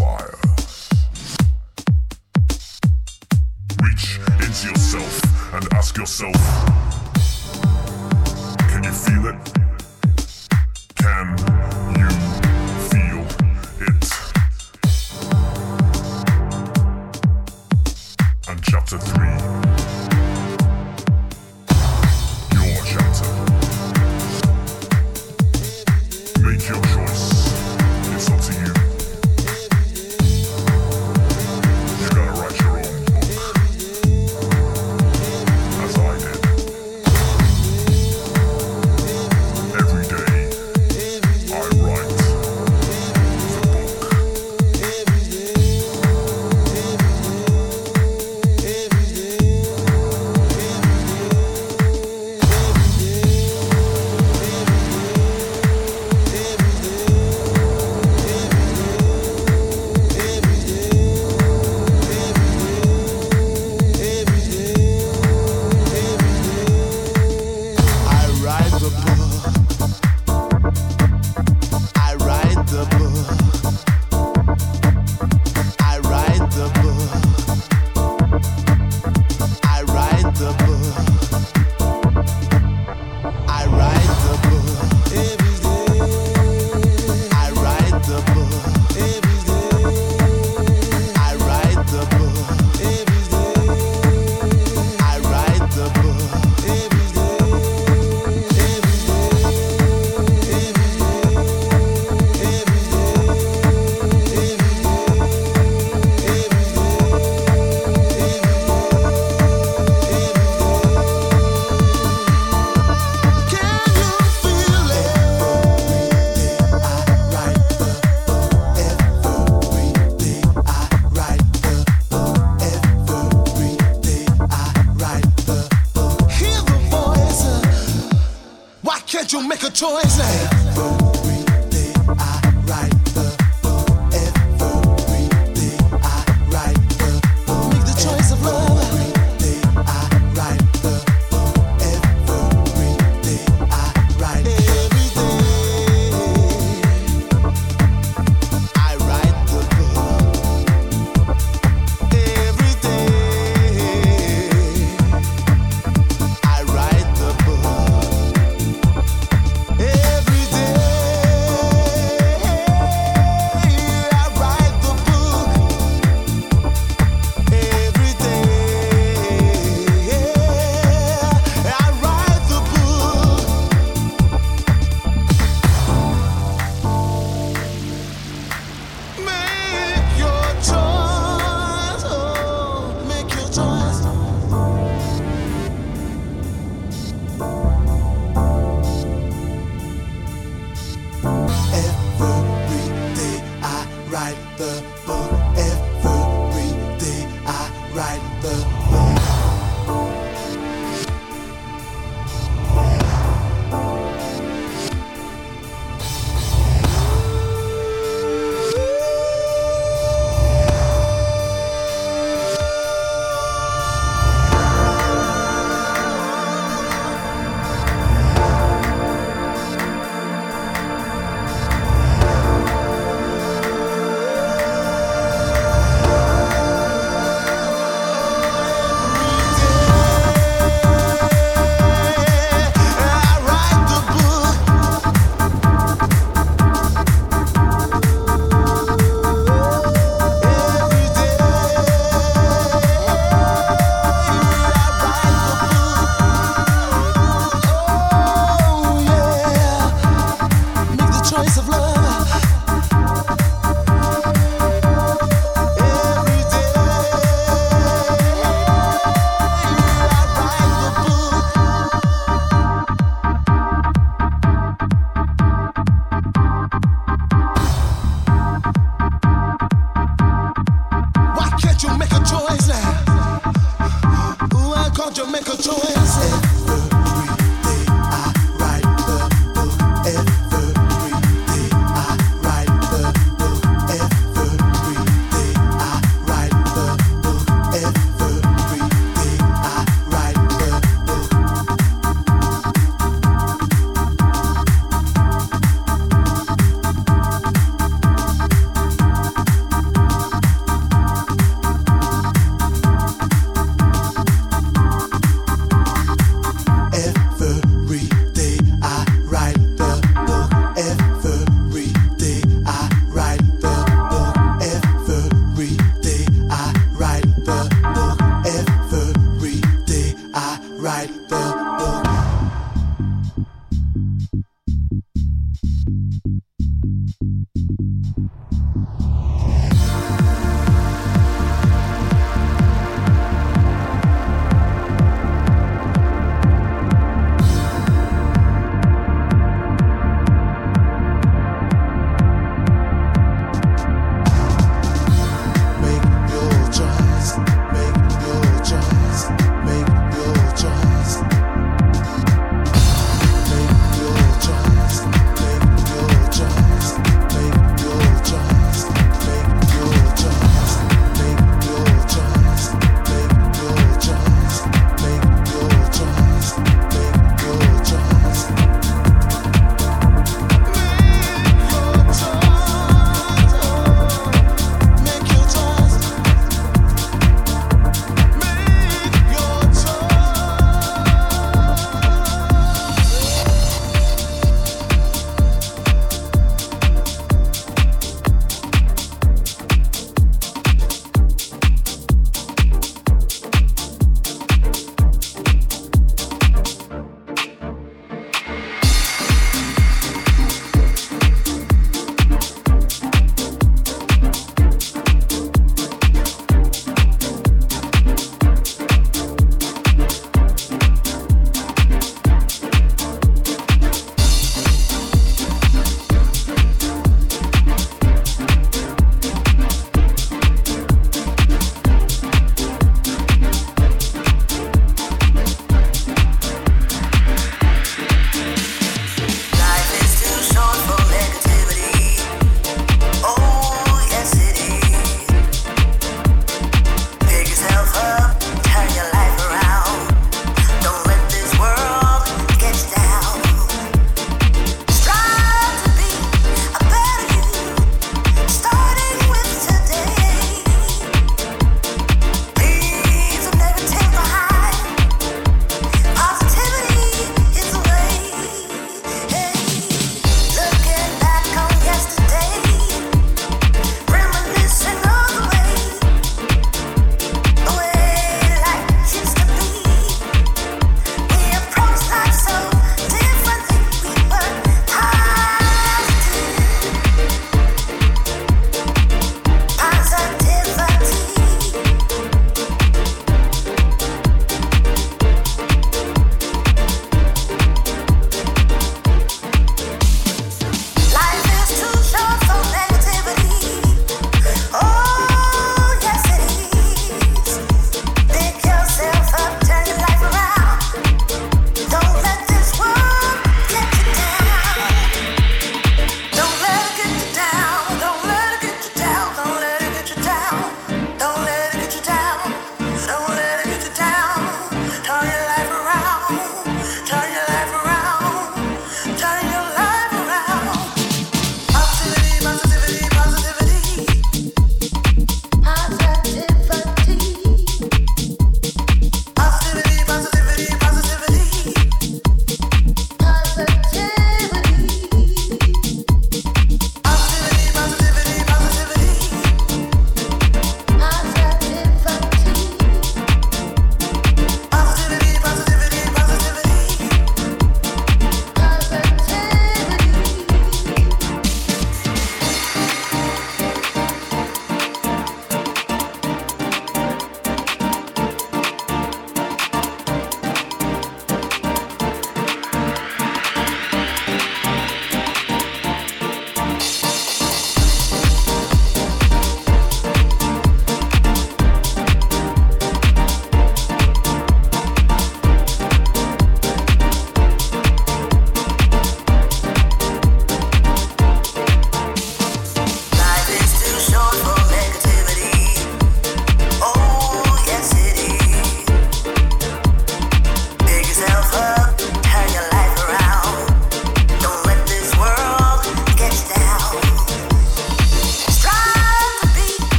Every day.